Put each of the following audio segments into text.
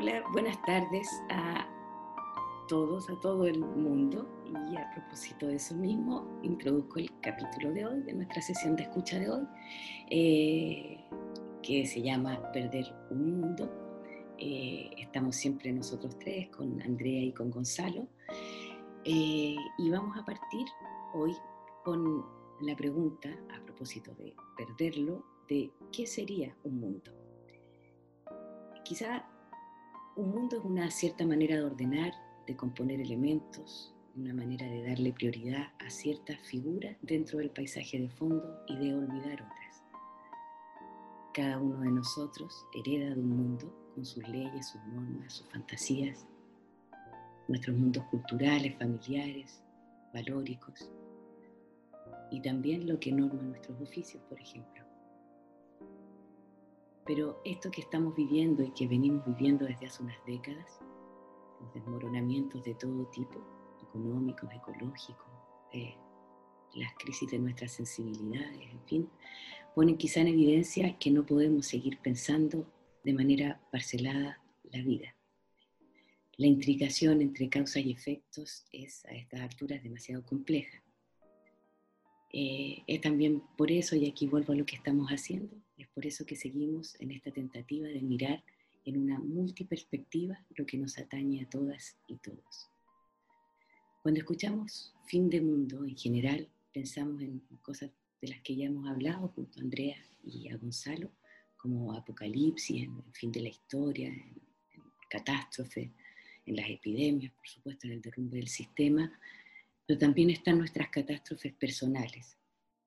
Hola, buenas tardes a todos, a todo el mundo. Y a propósito de eso mismo, introduzco el capítulo de hoy, de nuestra sesión de escucha de hoy, eh, que se llama Perder un Mundo. Eh, estamos siempre nosotros tres, con Andrea y con Gonzalo. Eh, y vamos a partir hoy con la pregunta, a propósito de perderlo, de qué sería un mundo. Quizá un mundo es una cierta manera de ordenar, de componer elementos, una manera de darle prioridad a ciertas figuras dentro del paisaje de fondo y de olvidar otras. Cada uno de nosotros hereda de un mundo con sus leyes, sus normas, sus fantasías, nuestros mundos culturales, familiares, valóricos y también lo que norma nuestros oficios, por ejemplo. Pero esto que estamos viviendo y que venimos viviendo desde hace unas décadas, los desmoronamientos de todo tipo, económicos, ecológicos, eh, las crisis de nuestras sensibilidades, en fin, ponen quizá en evidencia que no podemos seguir pensando de manera parcelada la vida. La intricación entre causas y efectos es a estas alturas demasiado compleja. Eh, es también por eso, y aquí vuelvo a lo que estamos haciendo, es por eso que seguimos en esta tentativa de mirar en una multiperspectiva lo que nos atañe a todas y todos. Cuando escuchamos fin de mundo en general, pensamos en cosas de las que ya hemos hablado junto a Andrea y a Gonzalo, como apocalipsis, en fin de la historia, en, en catástrofe, en las epidemias, por supuesto, en el derrumbe del sistema, pero también están nuestras catástrofes personales,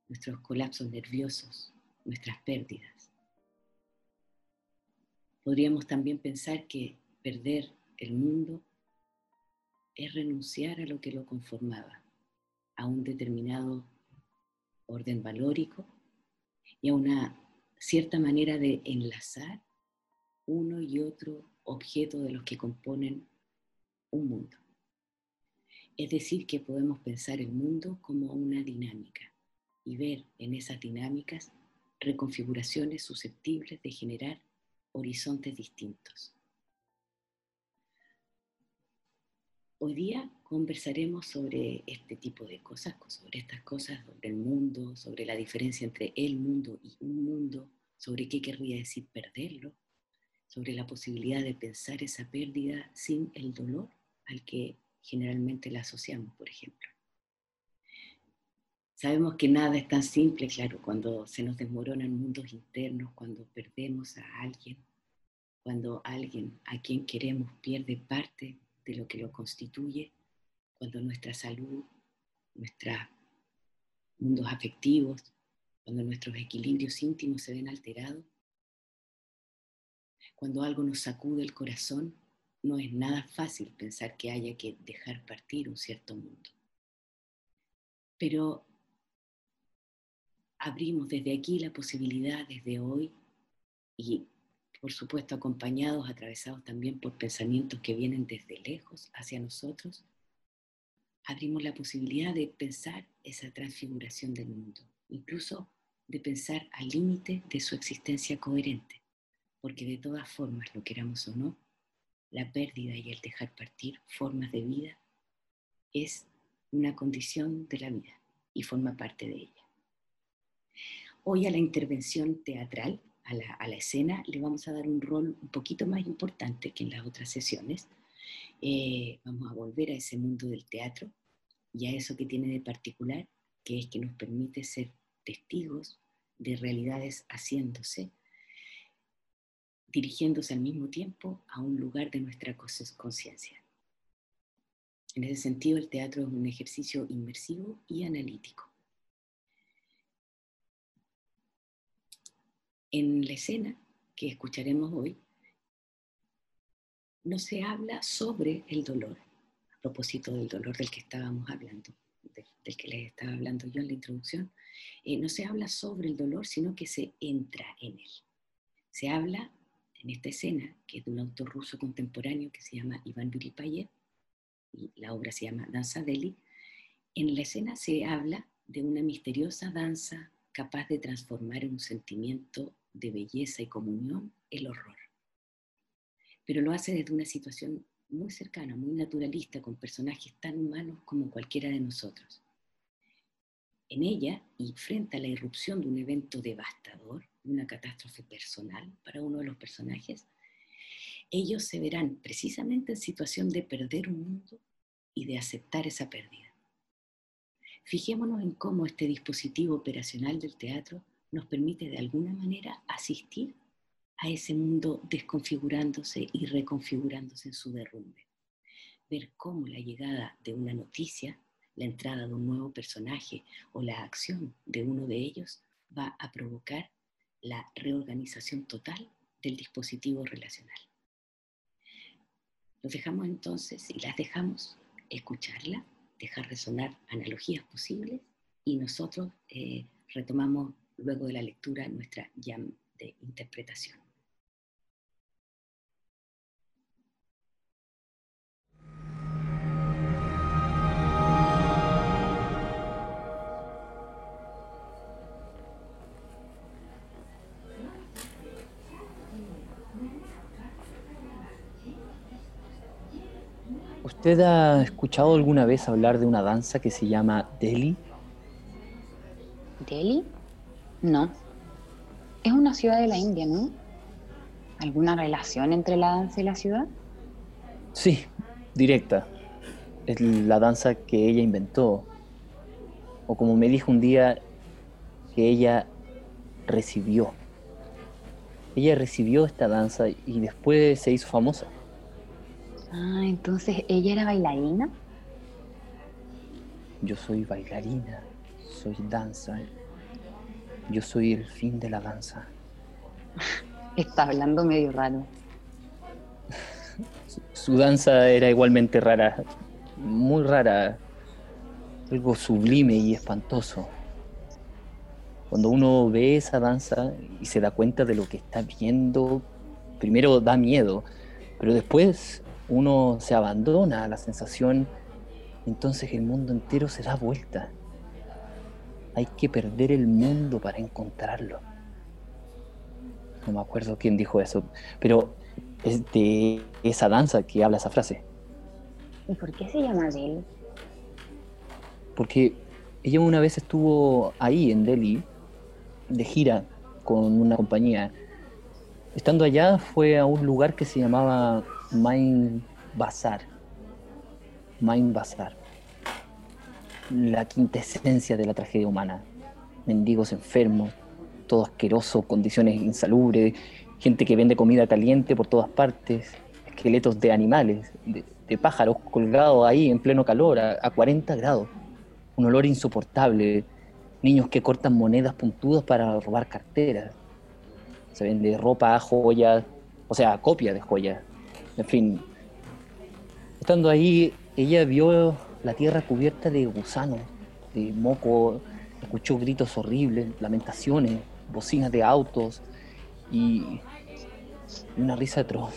nuestros colapsos nerviosos, nuestras pérdidas. Podríamos también pensar que perder el mundo es renunciar a lo que lo conformaba, a un determinado orden valórico y a una cierta manera de enlazar uno y otro objeto de los que componen un mundo. Es decir, que podemos pensar el mundo como una dinámica y ver en esas dinámicas reconfiguraciones susceptibles de generar horizontes distintos. Hoy día conversaremos sobre este tipo de cosas, sobre estas cosas, sobre el mundo, sobre la diferencia entre el mundo y un mundo, sobre qué querría decir perderlo, sobre la posibilidad de pensar esa pérdida sin el dolor al que generalmente la asociamos, por ejemplo. Sabemos que nada es tan simple, claro, cuando se nos desmoronan mundos internos, cuando perdemos a alguien, cuando alguien a quien queremos pierde parte de lo que lo constituye, cuando nuestra salud, nuestros mundos afectivos, cuando nuestros equilibrios íntimos se ven alterados, cuando algo nos sacude el corazón no es nada fácil pensar que haya que dejar partir un cierto mundo. Pero abrimos desde aquí la posibilidad, desde hoy, y por supuesto acompañados, atravesados también por pensamientos que vienen desde lejos hacia nosotros, abrimos la posibilidad de pensar esa transfiguración del mundo, incluso de pensar al límite de su existencia coherente, porque de todas formas, lo queramos o no, la pérdida y el dejar partir formas de vida es una condición de la vida y forma parte de ella. Hoy a la intervención teatral, a la, escena, le vamos a dar un rol un poquito más importante que en las otras sesiones. Eh, vamos a volver a ese mundo del teatro y a eso que tiene de particular, que es que nos permite ser testigos de realidades haciéndose dirigiéndose al mismo tiempo a un lugar de nuestra conciencia. En ese sentido, el teatro es un ejercicio inmersivo y analítico. En la escena que escucharemos hoy, no se habla sobre el dolor, a propósito del dolor del que estábamos hablando, del que les estaba hablando yo en la introducción, eh, no se habla sobre el dolor, sino que se entra en él. Se habla en esta escena, que es de un autor ruso contemporáneo que se llama Iván Vilipayev, y la obra se llama Danza Deli, en la escena se habla de una misteriosa danza capaz de transformar un sentimiento de belleza y comunión el horror. pero lo hace desde una situación muy cercana, muy naturalista, con personajes tan humanos como cualquiera de nosotros. En ella, y frente a la irrupción de un evento devastador, una catástrofe personal para uno de los personajes, ellos se verán precisamente en situación de perder un mundo y de aceptar esa pérdida. Fijémonos en cómo este dispositivo operacional del teatro nos permite de alguna manera asistir a ese mundo desconfigurándose y reconfigurándose en su derrumbe. Ver cómo la llegada de una noticia, la entrada de un nuevo personaje o la acción de uno de ellos va a provocar la reorganización total del dispositivo relacional. Los dejamos entonces y las dejamos escucharla, dejar resonar analogías posibles y nosotros eh, retomamos luego de la lectura nuestra jam de interpretación. ¿Usted ha escuchado alguna vez hablar de una danza que se llama Delhi? ¿Delhi? No. Es una ciudad de la India, ¿no? ¿Alguna relación entre la danza y la ciudad? Sí, directa. Es la danza que ella inventó. O como me dijo un día, que ella recibió. Ella recibió esta danza y después se hizo famosa. Ah, entonces ella era bailarina. Yo soy bailarina, soy danza. Yo soy el fin de la danza. Está hablando medio raro. Su danza era igualmente rara, muy rara, algo sublime y espantoso. Cuando uno ve esa danza y se da cuenta de lo que está viendo, primero da miedo, pero después uno se abandona a la sensación, entonces el mundo entero se da vuelta. Hay que perder el mundo para encontrarlo. No me acuerdo quién dijo eso, pero es de esa danza que habla esa frase. ¿Y por qué se llama Delhi? Porque ella una vez estuvo ahí en Delhi de gira con una compañía. Estando allá fue a un lugar que se llamaba Mind Bazar. Mind Bazar. La quintesencia de la tragedia humana. Mendigos enfermos, todo asqueroso, condiciones insalubres, gente que vende comida caliente por todas partes, esqueletos de animales, de, pájaros colgados ahí en pleno calor, a, a 40 grados. Un olor insoportable. Niños que cortan monedas puntudas para robar carteras. Se vende ropa, joyas, o sea, copia de joyas en fin, estando ahí, ella vio la tierra cubierta de gusanos, de moco, escuchó gritos horribles, lamentaciones, bocinas de autos y una risa atroz.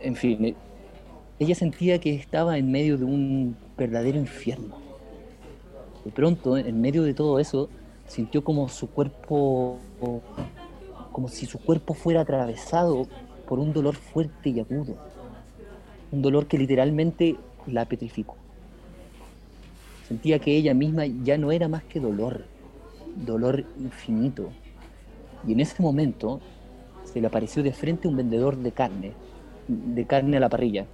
En fin, ella sentía que estaba en medio de un verdadero infierno. De pronto, en medio de todo eso, sintió como su cuerpo, como si su cuerpo fuera atravesado por un dolor fuerte y agudo, un dolor que literalmente la petrificó. Sentía que ella misma ya no era más que dolor, dolor infinito. Y en ese momento se le apareció de frente un vendedor de carne, de carne a la parrilla.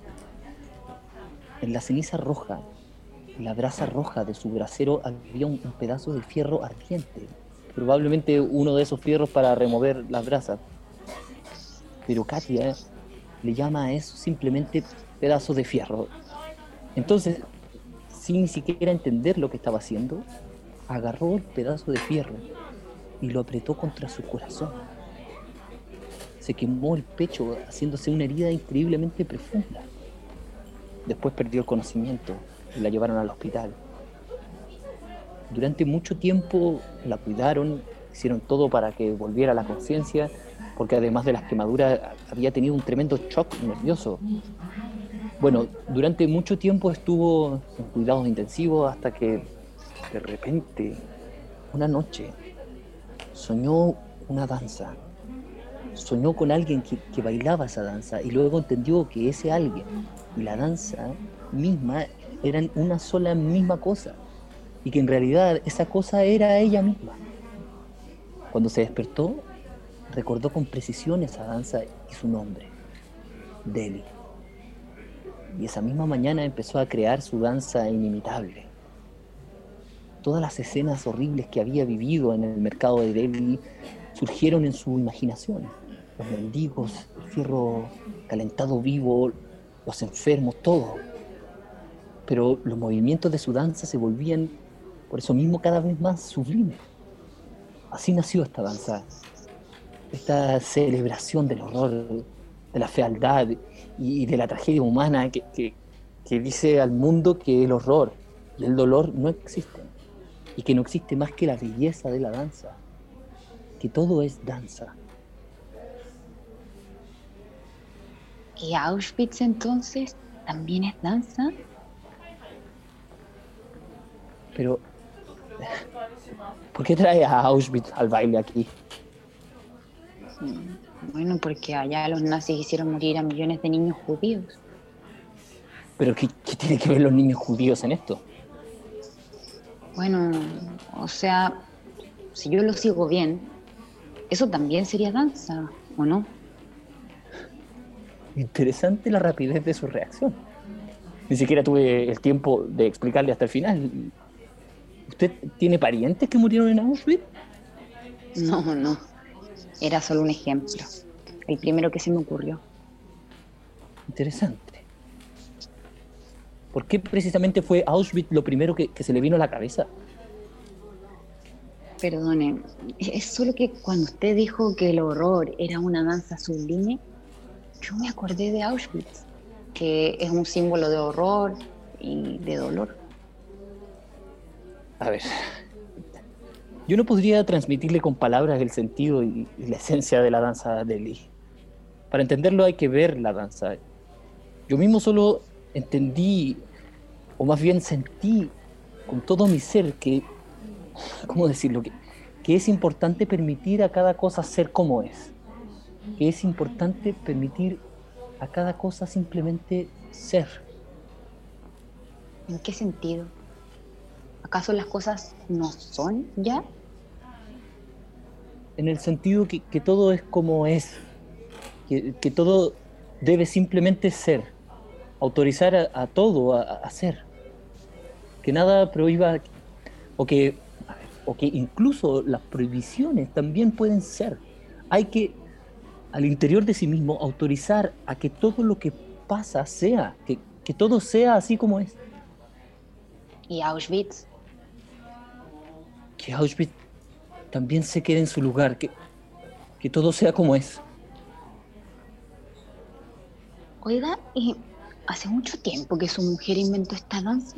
En la ceniza roja, en la brasa roja de su brasero había un, un pedazo de fierro ardiente, probablemente uno de esos fierros para remover las brasas pero Katia le llama a eso simplemente pedazo de fierro. Entonces, sin ni siquiera entender lo que estaba haciendo, agarró el pedazo de fierro y lo apretó contra su corazón. Se quemó el pecho haciéndose una herida increíblemente profunda. Después perdió el conocimiento y la llevaron al hospital. Durante mucho tiempo la cuidaron, hicieron todo para que volviera a la conciencia porque además de las quemaduras había tenido un tremendo shock nervioso. Bueno, durante mucho tiempo estuvo en cuidados intensivos hasta que de repente, una noche, soñó una danza. soñó con alguien que, bailaba esa danza y luego entendió que ese alguien y la danza misma eran una sola misma cosa y que en realidad esa cosa era ella misma. Cuando se despertó, recordó con precisión esa danza y su nombre, Deli. Y esa misma mañana empezó a crear su danza inimitable. Todas las escenas horribles que había vivido en el mercado de Delhi surgieron en su imaginación. Los mendigos, el fierro calentado vivo, los enfermos, todo. Pero los movimientos de su danza se volvían, por eso mismo, cada vez más sublimes. Así nació esta danza, esta celebración del horror, de la fealdad y de la tragedia humana que, que dice al mundo que el horror y el dolor no existen y que no existe más que la belleza de la danza, que todo es danza. ¿Y Auschwitz entonces también es danza? Pero, ¿por qué trae a Auschwitz al baile aquí? Bueno, porque allá los nazis hicieron morir a millones de niños judíos. ¿Pero qué, qué tiene que ver los niños judíos en esto? Bueno, o sea, si yo lo sigo bien, eso también sería danza, ¿o no? Interesante la rapidez de su reacción. Ni siquiera tuve el tiempo de explicarle hasta el final. ¿Usted tiene parientes que murieron en Auschwitz? No, no. Era solo un ejemplo. El primero que se me ocurrió. Interesante. ¿Por qué precisamente fue Auschwitz lo primero que, que se le vino a la cabeza? Perdone, es solo que cuando usted dijo que el horror era una danza sublime, yo me acordé de Auschwitz, que es un símbolo de horror y de dolor. A ver, yo no podría transmitirle con palabras el sentido y, y la esencia de la danza de Lee. Para entenderlo hay que ver la danza. Yo mismo solo entendí, o más bien sentí con todo mi ser que, ¿cómo decirlo? Que, que es importante permitir a cada cosa ser como es. Que es importante permitir a cada cosa simplemente ser. ¿En qué sentido? ¿Acaso las cosas no son ya? En el sentido que, que todo es como es. Que, que, todo debe simplemente ser. Autorizar a, a todo a, a ser. Que nada prohíba o que o que incluso las prohibiciones también pueden ser. Hay que, al interior de sí mismo, autorizar a que todo lo que pasa sea, que, que todo sea así como es. ¿Y Auschwitz? Que Auschwitz también se quede en su lugar, que, que todo sea como es. Oiga, ¿y hace mucho tiempo que su mujer inventó esta danza?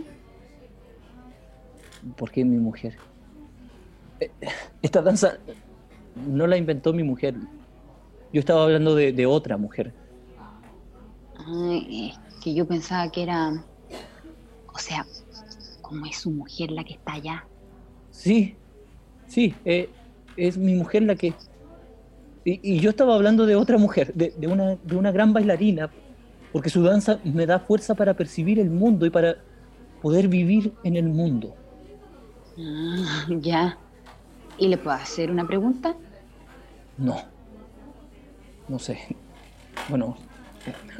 ¿Por qué mi mujer? Esta danza no la inventó mi mujer. Yo estaba hablando de, de otra mujer. Ay, es que yo pensaba que era. O sea, como es su mujer la que está allá. Sí, sí, eh, es mi mujer la que. Y, y, yo estaba hablando de otra mujer, de, de, una, de una gran bailarina, porque su danza me da fuerza para percibir el mundo y para poder vivir en el mundo. Ah, ya. ¿Y le puedo hacer una pregunta? No. No sé. Bueno,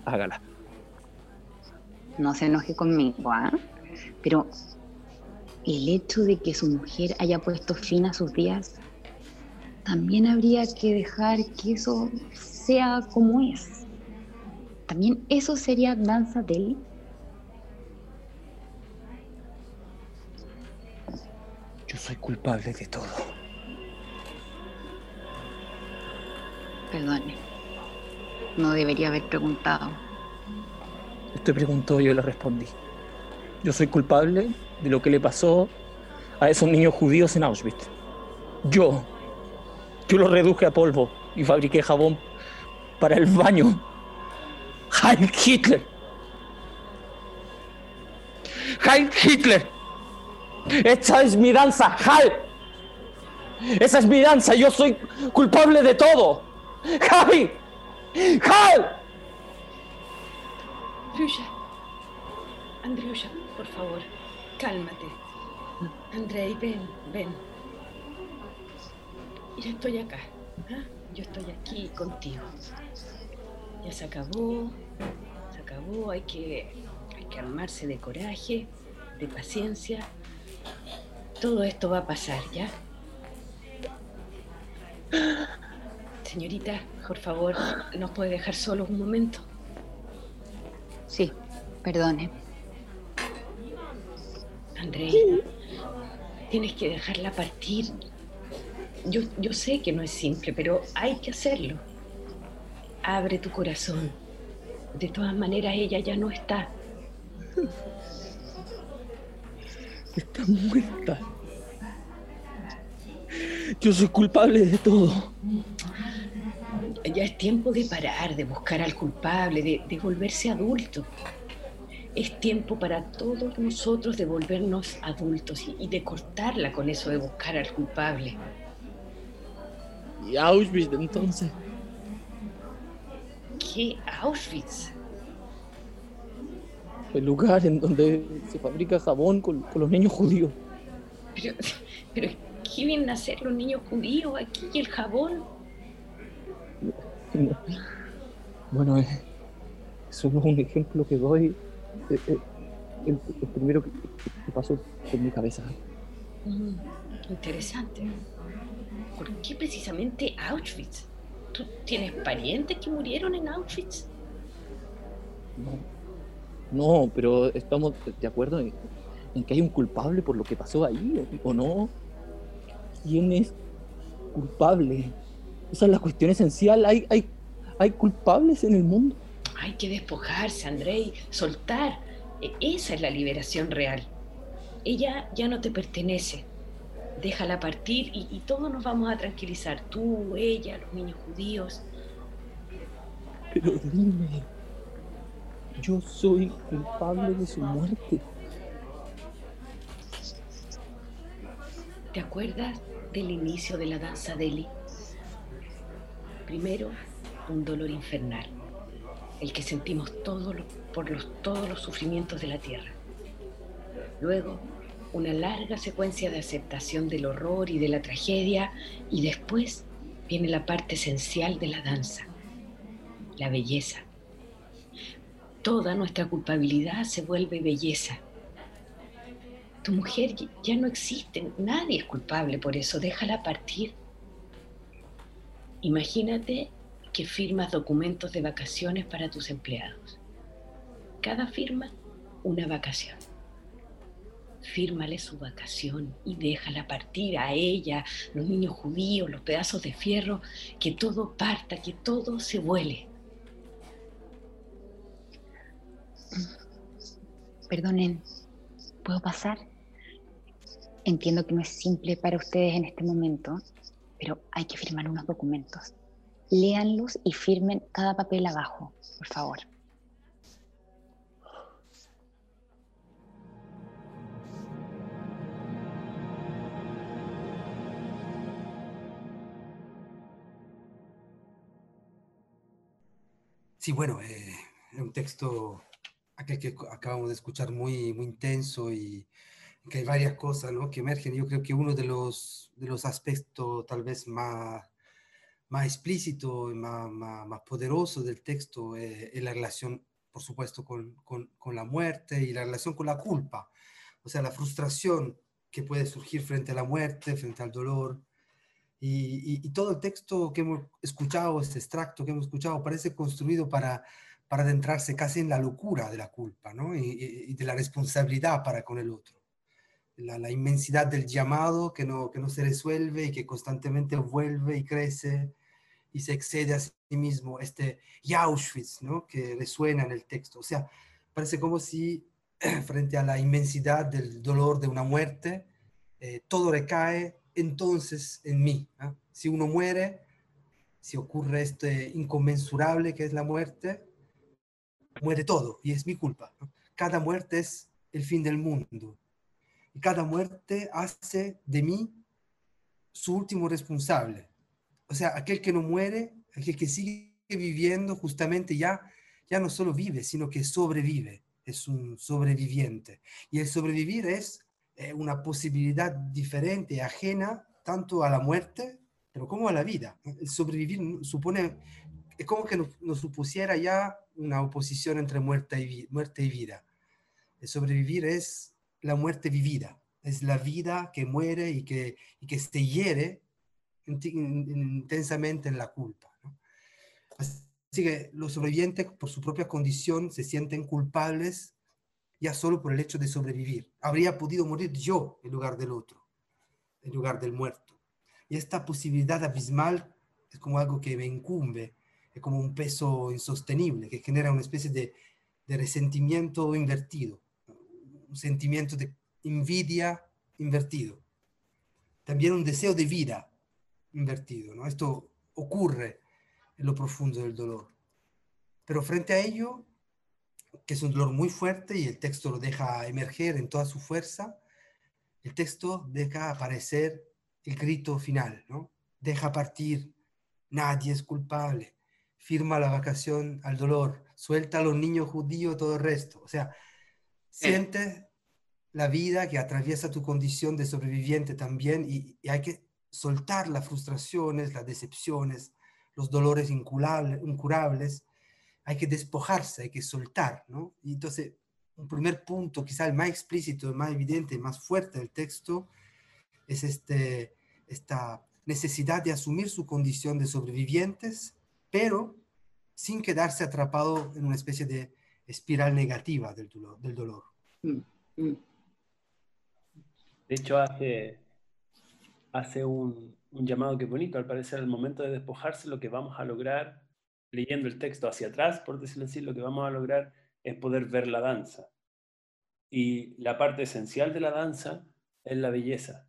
hágala. No se enoje conmigo, ¿ah? Pero el hecho de que su mujer haya puesto fin a sus días, también habría que dejar que eso sea como es. También eso sería danza de él. Yo soy culpable de todo. Perdone. No debería haber preguntado. Usted preguntó y yo le respondí. Yo soy culpable de lo que le pasó a esos niños judíos en Auschwitz. Yo. Yo los reduje a polvo y fabriqué jabón para el baño. Heil Hitler. Heil Hitler. Esta es mi danza, Heil. Esa es mi danza. Yo soy culpable de todo. ¡Javi! ¡Javi! Andriusha, Andriusha, por favor, cálmate. Andrei, ven, ven. Ya estoy acá. ¿ah? Yo estoy aquí contigo. Ya se acabó, se acabó, hay que, hay que armarse de coraje, de paciencia. Todo esto va a pasar, ¿ya? Señorita, por favor, ¿nos puede dejar solos un momento? Sí, perdone. Andrei, tienes que dejarla partir. Yo, yo sé que no es simple, pero hay que hacerlo. Abre tu corazón. De todas maneras, ella ya no está. Está muerta. Yo soy culpable de todo. Ya es tiempo de parar, de buscar al culpable, de, de volverse adulto. Es tiempo para todos nosotros de volvernos adultos y, y de cortarla con eso de buscar al culpable. Y Auschwitz entonces. ¿Qué Auschwitz? El lugar en donde se fabrica jabón con, con los niños judíos. Pero, pero, ¿qué vienen a hacer los niños judíos aquí y el jabón? Bueno, es solo un ejemplo que doy. Eh, eh, El, el primero que, que pasó por mi cabeza. Mm, interesante. ¿Por qué precisamente Auschwitz? ¿Tú tienes parientes que murieron en Auschwitz? No, no, pero estamos de acuerdo en, en que hay un culpable por lo que pasó ahí, o, o no. ¿Quién es culpable? Esa es la cuestión esencial. ¿Hay, hay, hay culpables en el mundo? Hay que despojarse, Andrei, soltar. E- Esa es la liberación real. Ella ya no te pertenece. Déjala partir y, y todos nos vamos a tranquilizar. Tú, ella, los niños judíos. Pero dime, yo soy culpable de su muerte. ¿Te acuerdas del inicio de la danza Deli? Primero, un dolor infernal, el que sentimos todos por los, todos los sufrimientos de la tierra. Luego, una larga secuencia de aceptación del horror y de la tragedia, y después viene la parte esencial de la danza, la belleza. Toda nuestra culpabilidad se vuelve belleza. Tu mujer ya no existe, nadie es culpable por eso, déjala partir. Imagínate que firmas documentos de vacaciones para tus empleados. Cada firma, una vacación. Fírmale su vacación y déjala partir a ella, los niños judíos, los pedazos de fierro, que todo parta, que todo se vuele. Perdonen, ¿puedo pasar? Entiendo que no es simple para ustedes en este momento, pero hay que firmar unos documentos. Léanlos y firmen cada papel abajo, por favor. Sí, bueno, eh, un texto aquel que acabamos de escuchar muy, muy intenso y que hay varias cosas ¿no? que emergen. Yo creo que uno de los, de los aspectos tal vez más, más explícito y más, más, más poderoso del texto eh, es la relación, por supuesto, con, con, con la muerte y la relación con la culpa. O sea, la frustración que puede surgir frente a la muerte, frente al dolor. Y, y, y, todo el texto que hemos escuchado, este extracto que hemos escuchado, parece construido para, para adentrarse casi en la locura de la culpa ¿no? y, y, de la responsabilidad para con el otro. La, la, inmensidad del llamado que no, que no se resuelve y que constantemente vuelve y crece y se excede a sí mismo. Este Auschwitz ¿no? que resuena en el texto. O sea, parece como si frente a la inmensidad del dolor de una muerte, eh, todo recae entonces en mí. Si uno muere, si ocurre este inconmensurable que es la muerte, muere todo y es mi culpa. Cada muerte es el fin del mundo. Y cada muerte hace de mí su último responsable. O sea, aquel que no muere aquel que sigue viviendo justamente ya, ya no solo vive, sino que sobrevive, es un sobreviviente. Y el sobrevivir es eh, una posibilidad diferente, ajena tanto a la muerte, como a la vida. El sobrevivir supone, es como que nos, supusiera ya una oposición entre muerte y, muerte y vida. El sobrevivir es la muerte vivida, es la vida que muere y que, y que se hiere intensamente en la culpa. Así que los sobrevivientes, por su propia condición, se sienten culpables ya solo por el hecho de sobrevivir. Habría podido morir yo en lugar del otro, en lugar del muerto. Y esta posibilidad abismal es como algo que me incumbe, es como un peso insostenible, que genera una especie de resentimiento invertido, un sentimiento de envidia invertido. También un deseo de vida invertido. ¿no? Esto ocurre en lo profundo del dolor. Pero frente a ello, que es un dolor muy fuerte y el texto lo deja emerger en toda su fuerza, el texto deja aparecer el grito final, ¿no? Deja partir, nadie es culpable, firma la vacación al dolor, suelta a los niños judíos, todo el resto. O sea, siente la vida que atraviesa tu condición de sobreviviente también y, y hay que soltar las frustraciones, las decepciones, los dolores incurables hay que despojarse, hay que soltar, ¿no? Y entonces, un primer punto, quizá el más explícito, el más evidente, el más fuerte del texto, es este, esta necesidad de asumir su condición de sobrevivientes, pero sin quedarse atrapado en una especie de espiral negativa del dolor. Del dolor. Mm, mm. De hecho, hace, hace un, llamado que bonito, al parecer, el momento de despojarse, lo que vamos a lograr leyendo el texto hacia atrás, por decirlo así, lo que vamos a lograr es poder ver la danza. Y la parte esencial de la danza es la belleza.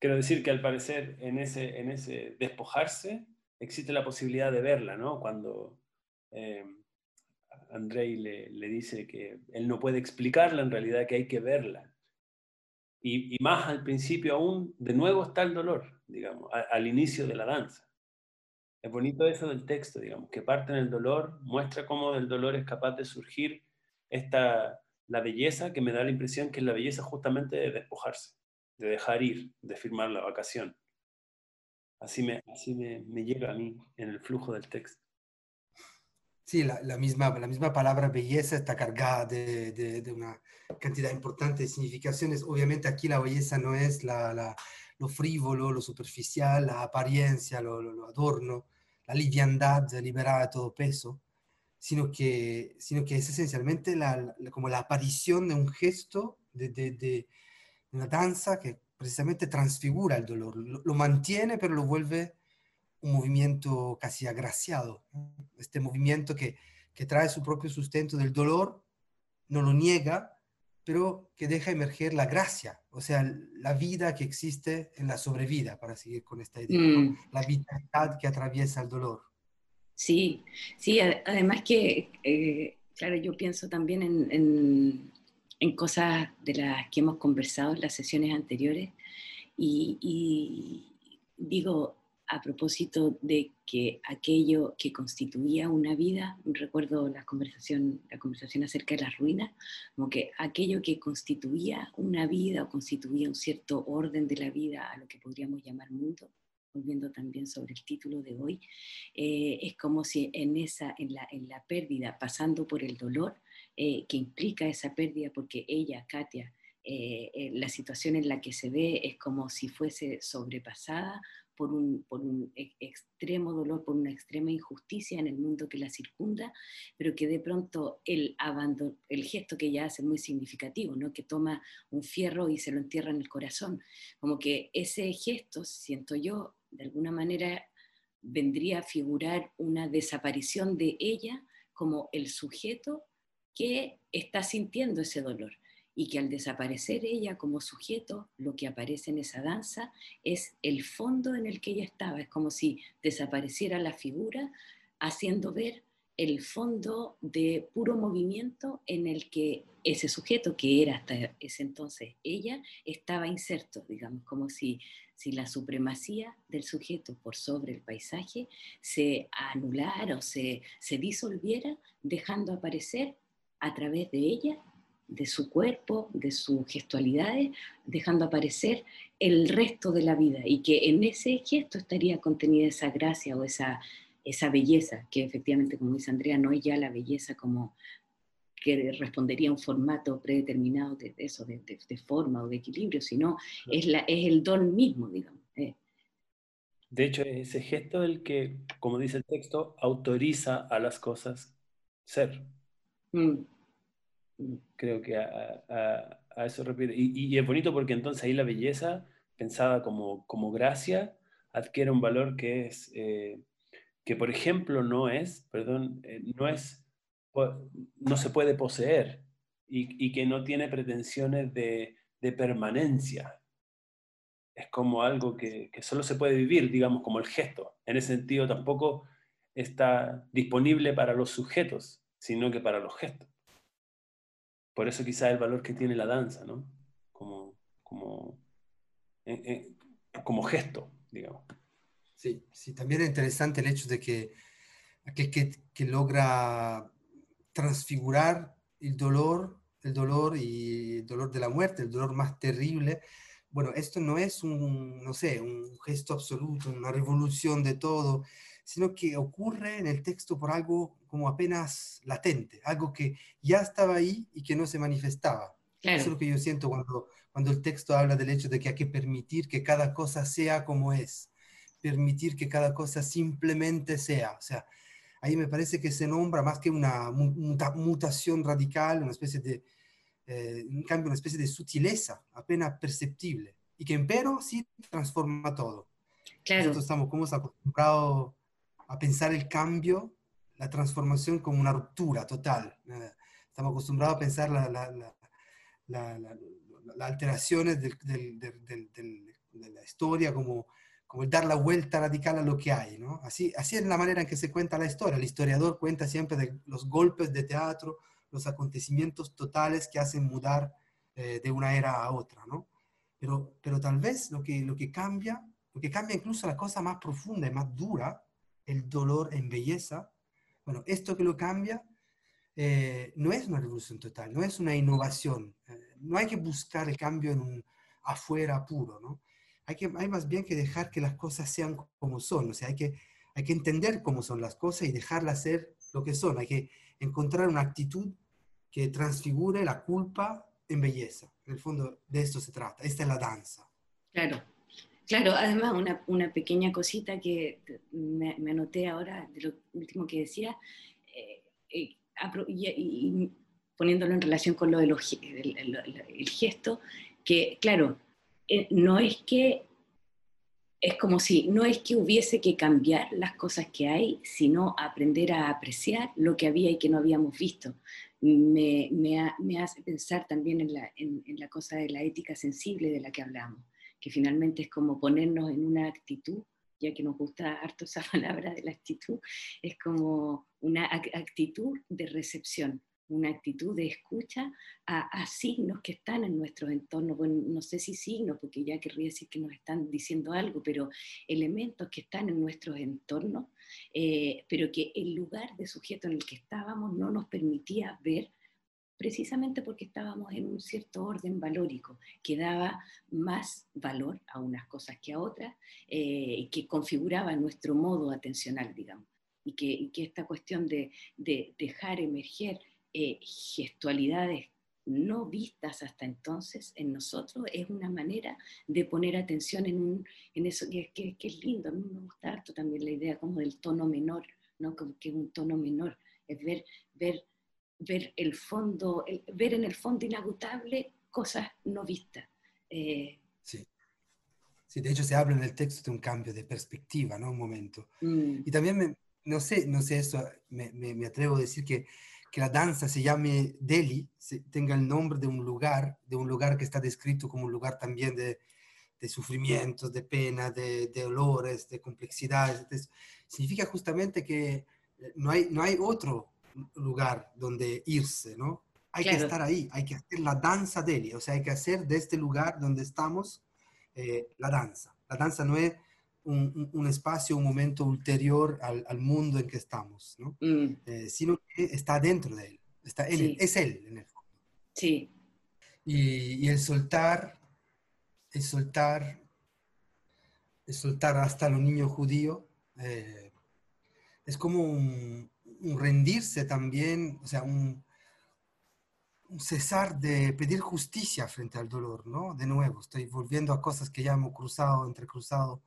Quiero decir que al parecer en ese, en ese despojarse existe la posibilidad de verla, ¿no? Cuando eh, Andrei le, le, dice que él no puede explicarla, en realidad que hay que verla. Y, y más al principio aún, de nuevo está el dolor, digamos, al inicio de la danza. Es bonito eso del texto, digamos, que parte en el dolor, muestra cómo del dolor es capaz de surgir esta, la belleza, que me da la impresión que es la belleza justamente de despojarse, de dejar ir, de firmar la vacación. Así me, así me, me llega a mí en el flujo del texto. Sí, la, la, misma, la misma palabra belleza está cargada de, de, de, una cantidad importante de significaciones. Obviamente aquí la belleza no es la, la, lo frívolo, lo superficial, la apariencia, lo, lo adorno, la liviandad liberada de todo peso, sino que, sino que es esencialmente como la aparición de un gesto, de, de, una danza que precisamente transfigura el dolor, lo, mantiene pero lo vuelve un movimiento casi agraciado, este movimiento que, que trae su propio sustento del dolor, no lo niega, pero que deja emerger la gracia, o sea, la vida que existe en la sobrevida, para seguir con esta idea, mm. la vitalidad que atraviesa el dolor. Sí, sí, además que, eh, claro, yo pienso también en, en, en, cosas de las que hemos conversado en las sesiones anteriores y, y digo, a propósito de que aquello que constituía una vida, recuerdo la conversación, la conversación acerca de las ruinas, como que aquello que constituía una vida o constituía un cierto orden de la vida a lo que podríamos llamar mundo, volviendo también sobre el título de hoy, eh, es como si en, esa, en, la, en la pérdida, pasando por el dolor eh, que implica esa pérdida, porque ella, Katia, eh, la situación en la que se ve es como si fuese sobrepasada por un, e, extremo dolor, por una extrema injusticia en el mundo que la circunda, pero que de pronto el, abandono, el gesto que ella hace es muy significativo, ¿no? que toma un fierro y se lo entierra en el corazón. Como que ese gesto, siento yo, de alguna manera vendría a figurar una desaparición de ella como el sujeto que está sintiendo ese dolor y que al desaparecer ella como sujeto, lo que aparece en esa danza es el fondo en el que ella estaba, es como si desapareciera la figura, haciendo ver el fondo de puro movimiento en el que ese sujeto, que era hasta ese entonces ella, estaba inserto, digamos, como si si la supremacía del sujeto por sobre el paisaje se anulara o se, se disolviera, dejando aparecer a través de ella, de su cuerpo, de sus gestualidades, dejando aparecer el resto de la vida y que en ese gesto estaría contenida esa gracia o esa, esa belleza, que efectivamente, como dice Andrea, no es ya la belleza como que respondería a un formato predeterminado de, eso, de, forma o de equilibrio, sino es, la, es el don mismo, digamos. Eh. De hecho, es ese gesto el que, como dice el texto, autoriza a las cosas ser. Mm. Creo que a, eso repite. Y, es bonito porque entonces ahí la belleza, pensada como, como gracia, adquiere un valor que es, eh, que por ejemplo no es, perdón, eh, no es no se puede poseer y, que no tiene pretensiones de, permanencia. Es como algo que, solo se puede vivir, digamos, como el gesto. En ese sentido tampoco está disponible para los sujetos, sino que para los gestos. Por eso quizá el valor que tiene la danza, ¿no? Como, como, eh, eh, como gesto, digamos. Sí, sí, también es interesante el hecho de que aquel que, que logra transfigurar el dolor, el dolor y el dolor de la muerte, el dolor más terrible. Bueno, esto no es un, no sé, un gesto absoluto, una revolución de todo, sino que ocurre en el texto por algo como apenas latente, algo que ya estaba ahí y que no se manifestaba. Eso es lo que yo siento cuando, cuando el texto habla del hecho de que hay que permitir que cada cosa sea como es, permitir que cada cosa simplemente sea. O sea, ahí me parece que se nombra más que una mutación radical, una especie de, eh, en cambio, una especie de sutileza apenas perceptible, y que empero sí transforma todo. Claro. Nosotros estamos como acostumbrados a pensar el cambio, la transformación como una ruptura total. Estamos acostumbrados a pensar las alteraciones de la historia como como el dar la vuelta radical a lo que hay, ¿no? Así, así es la manera en que se cuenta la historia. El historiador cuenta siempre de los golpes de teatro, los acontecimientos totales que hacen mudar eh, de una era a otra, ¿no? Pero, pero tal vez lo que, lo que cambia, lo que cambia incluso la cosa más profunda y más dura, el dolor en belleza, bueno, esto que lo cambia eh, no es una revolución total, no es una innovación, eh, no hay que buscar el cambio en un afuera puro, ¿no? hay, que, hay más bien que dejar que las cosas sean como son, o sea, hay que, hay que entender cómo son las cosas y dejarlas ser lo que son, hay que encontrar una actitud que transfigure la culpa en belleza. En el fondo de esto se trata, esta es la danza. Claro, claro, además una, una pequeña cosita que me, me, anoté ahora de lo último que decía, eh, eh, y, poniéndolo en relación con lo del el gesto, que claro, eh, no es que, es como si, no es que hubiese que cambiar las cosas que hay, sino aprender a apreciar lo que había y que no habíamos visto. Me, hace pensar también en la, en, la cosa de la ética sensible de la que hablamos, que finalmente es como ponernos en una actitud ya que nos gusta harto esa palabra de la actitud, es como una actitud de recepción, una actitud de escucha a, signos que están en nuestros entornos, bueno, no sé si signos, porque ya querría decir que nos están diciendo algo, pero elementos que están en nuestros entornos, eh, pero que el lugar de sujeto en el que estábamos no nos permitía ver precisamente porque estábamos en un cierto orden valórico que daba más valor a unas cosas que a otras, eh, que configuraba nuestro modo atencional, digamos, y que, que esta cuestión de, de dejar emerger eh, gestualidades no vistas hasta entonces en nosotros es una manera de poner atención en, un, en eso que, que, es lindo. A mí me gusta harto también la idea como del tono menor, ¿no? como que un tono menor, es ver, ver, ver el fondo, ver en el fondo inagotable cosas no vistas. Eh, sí. sí, de hecho se habla en el texto de un cambio de perspectiva, ¿no? Un momento. Mm. Y también, me, no sé, no sé eso, me, me, me atrevo a decir que que la danza se llame Delhi, tenga el nombre de un lugar, de un lugar que está descrito como un lugar también de, de sufrimientos, de pena, de, de olores, de complejidades. significa justamente que eh, no hay, no hay otro lugar donde irse, ¿no? Hay que estar ahí, hay que hacer la danza Delhi, o sea, hay que hacer de este lugar donde estamos eh, la danza. La danza no es un, un espacio, un momento ulterior al, al, mundo en que estamos, ¿no? Mm. Eh, sino que está dentro de él, está en él, es él en el fondo. Sí. Y, y, el soltar, el soltar, el soltar hasta los niños judíos, eh, es como un, un, rendirse también, o sea, un, cesar de pedir justicia frente al dolor, ¿no? De nuevo, estoy volviendo a cosas que ya hemos cruzado, entrecruzado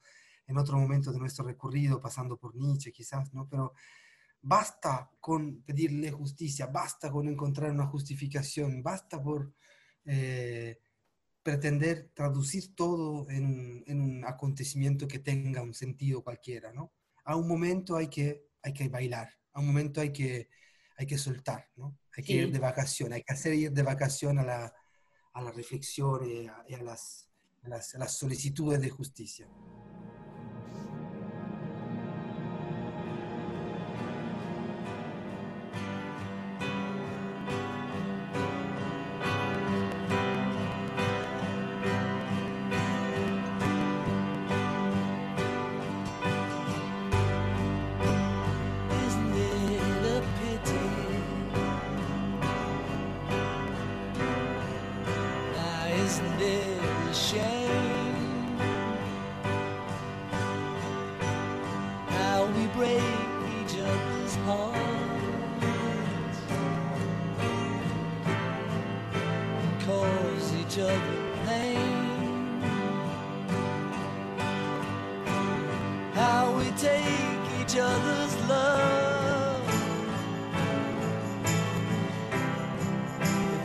en otro momento de nuestro recorrido, pasando por Nietzsche quizás, ¿no? Pero basta con pedirle justicia, basta con encontrar una justificación, basta por eh, pretender traducir todo en, en, un acontecimiento que tenga un sentido cualquiera, ¿no? A un momento hay que, hay que bailar, a un momento hay que, hay que soltar, ¿no? Hay que ir de vacación, hay que hacer ir de vacación a la, a la reflexión y a, y a las, a las, a las solicitudes de justicia.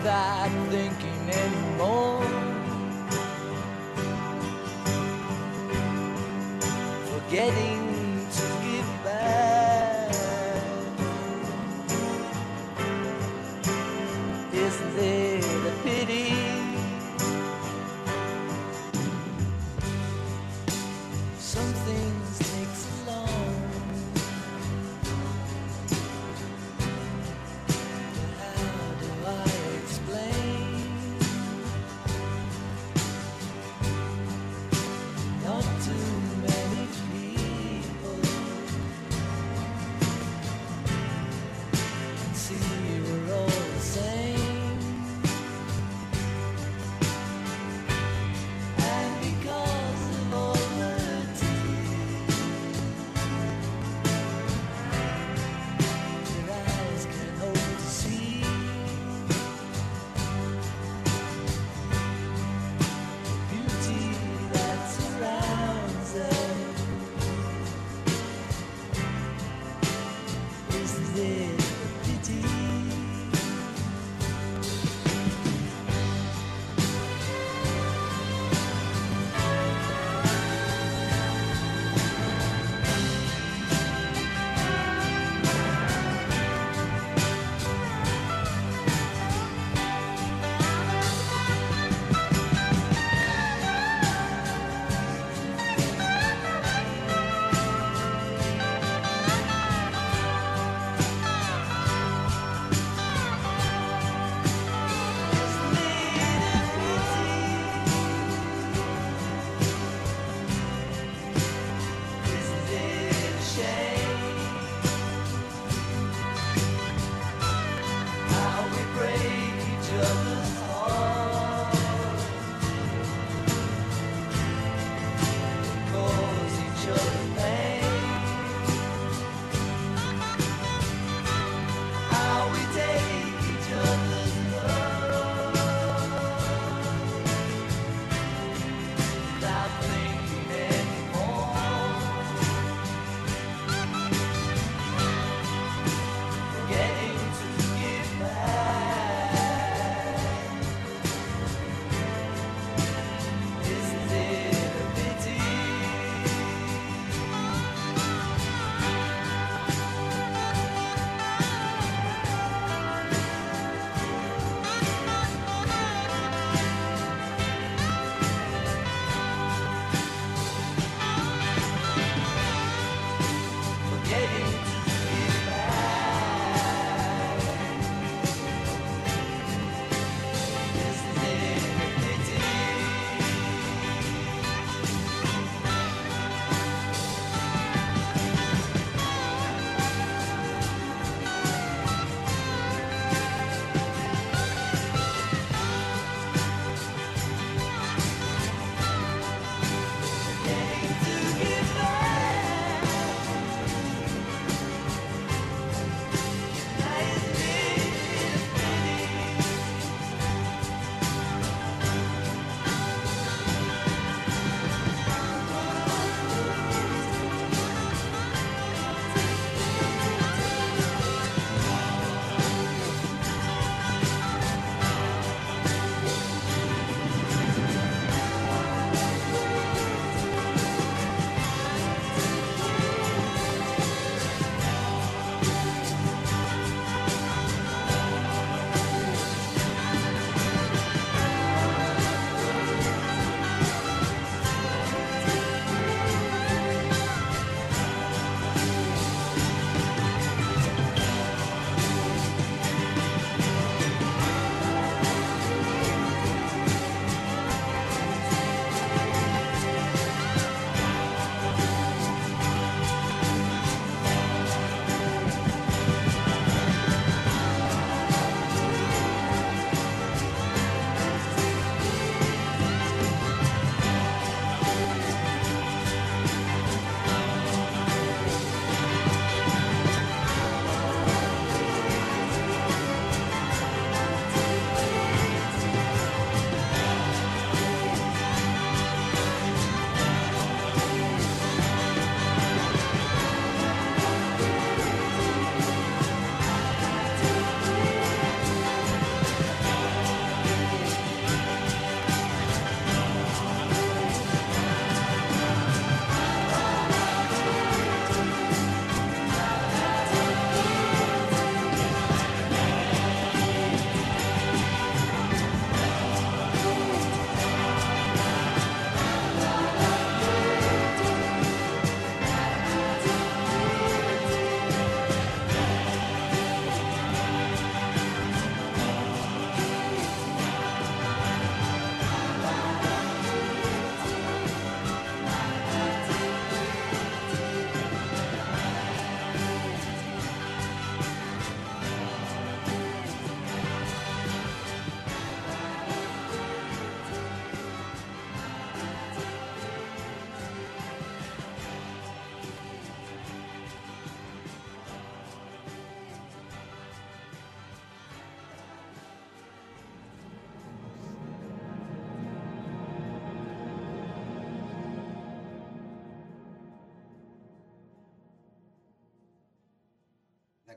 that thinking anymore. Forgetting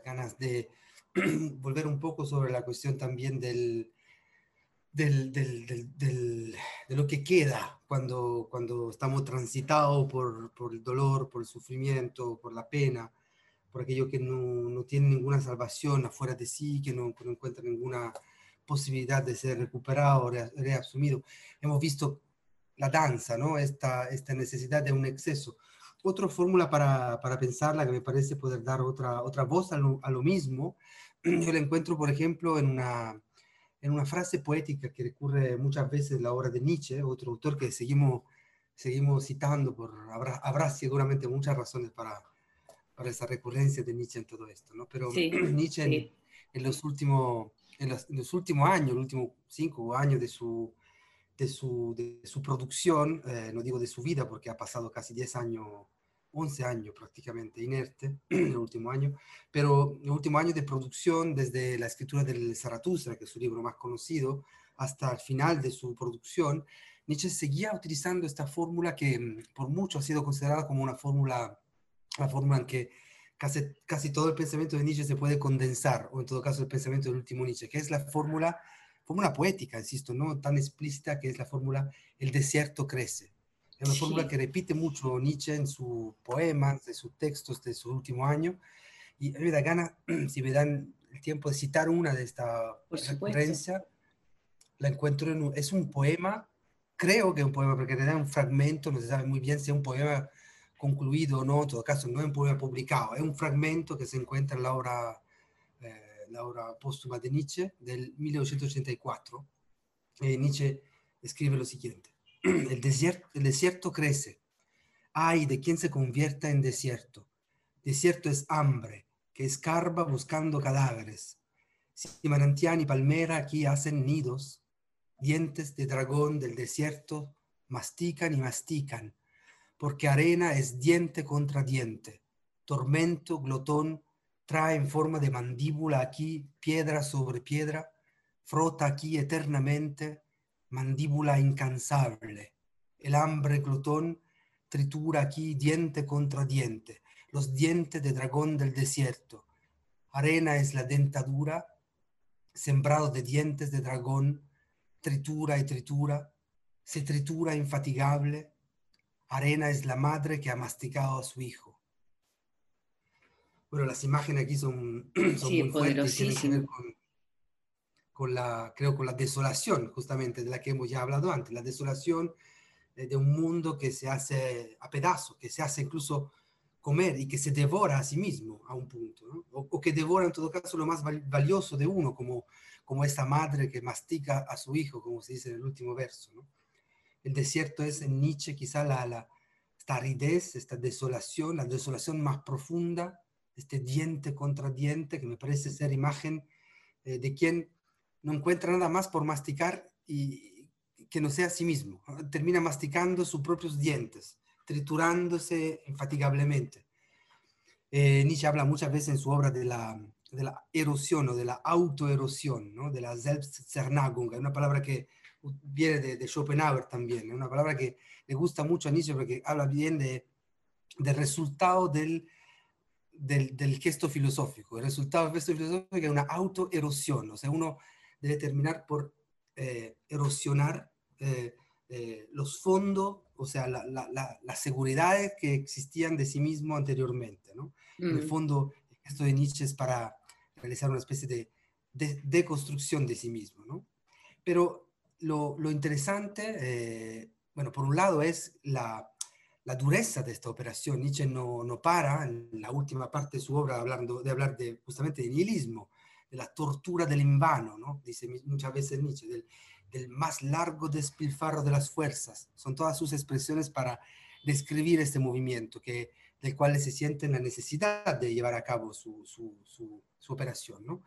ganas de volver un poco sobre la cuestión también del, del, de lo que queda cuando, cuando estamos transitados por, por, el dolor, por el sufrimiento, por la pena, por aquello que no, no tiene ninguna salvación afuera de sí, que no, no encuentra ninguna posibilidad de ser recuperado, reasumido. Hemos visto la danza, ¿no? Esta, esta necesidad de un exceso. Otra fórmula para, para pensarla que me parece poder dar otra, otra voz a lo, a lo mismo, yo la encuentro, por ejemplo, en una, en una frase poética que recurre muchas veces en la obra de Nietzsche, otro autor que seguimos, seguimos citando, por, habrá, habrá seguramente muchas razones para, para esa recurrencia de Nietzsche en todo esto, ¿no? Pero Nietzsche En, en, los últimos, en, los, en los últimos años, los últimos cinco años de su, de su, de su producción, eh, no digo de su vida porque ha pasado casi 10 años, 11 años prácticamente inerte el último año, pero el último año de producción, desde la escritura del Zaratustra, que es su libro más conocido, hasta el final de su producción, Nietzsche seguía utilizando esta fórmula que mm, por mucho ha sido considerada como una fórmula, la fórmula en que casi, casi todo el pensamiento de Nietzsche se puede condensar, o en todo caso el pensamiento del último Nietzsche, que es la fórmula fórmula poética, insisto, no tan explícita que es la fórmula el desierto crece. Es una fórmula que repite mucho Nietzsche en sus poemas, en sus textos de su último año. Y a mí me da gana, si me dan el tiempo de citar una de esta recurrencia, la encuentro en un, es un poema, creo que es un poema, porque te da un fragmento, no se sabe muy bien si es un poema concluido o no, en todo caso no es un poema publicado, es un fragmento que se encuentra en la obra la obra póstuma de Nietzsche del 1984. Eh, Nietzsche escribe lo siguiente. El desierto, el desierto crece. Ay de quien se convierta en desierto. Desierto es hambre, que escarba buscando cadáveres. Si manantial y palmera aquí hacen nidos, dientes de dragón del desierto mastican y mastican, porque arena es diente contra diente, tormento, glotón, trae en forma de mandíbula aquí, piedra sobre piedra, frota aquí eternamente, mandíbula incansable. El hambre glotón tritura aquí diente contra diente, los dientes de dragón del desierto. Arena es la dentadura, sembrado de dientes de dragón, tritura y tritura, se tritura infatigable. Arena es la madre que ha masticado a su hijo bueno, las imágenes aquí son, son muy fuertes, tienen que ver con, la, creo, con la desolación, justamente, de la que hemos ya hablado antes, la desolación de, un mundo que se hace a pedazos, que se hace incluso comer y que se devora a sí mismo a un punto, ¿no? o, que devora en todo caso lo más valioso de uno, como, como esta madre que mastica a su hijo, como se dice en el último verso. ¿no? El desierto es en Nietzsche quizá la, la, esta aridez, esta desolación, la desolación más profunda este diente contra diente, que me parece ser imagen eh, de quien no encuentra nada más por masticar y que no sea a sí mismo. Termina masticando sus propios dientes, triturándose infatigablemente. Eh, Nietzsche habla muchas veces en su obra de la, de la erosión o de la autoerosión, ¿no? de la Selbstzernagung, una palabra que viene de, de Schopenhauer también, una palabra que le gusta mucho a Nietzsche porque habla bien de, del resultado del del, gesto filosófico. El resultado del gesto filosófico es una autoerosión, o sea, uno debe terminar por eh, erosionar eh, eh, los fondos, o sea, las la, la, seguridades que existían de sí mismo anteriormente. ¿no? En el mm. fondo, esto de Nietzsche es para realizar una especie de deconstrucción de, de, sí mismo. ¿no? Pero lo, lo interesante, bueno, por un lado es la, la dureza de esta operación. Nietzsche no, no para en la última parte de su obra hablando, de hablar de, justamente de nihilismo, de la tortura del invano, ¿no? dice muchas veces Nietzsche, del, más largo despilfarro de las fuerzas. Son todas sus expresiones para describir este movimiento, que, del cual se siente la necesidad de llevar a cabo su, su, su, operación. ¿no?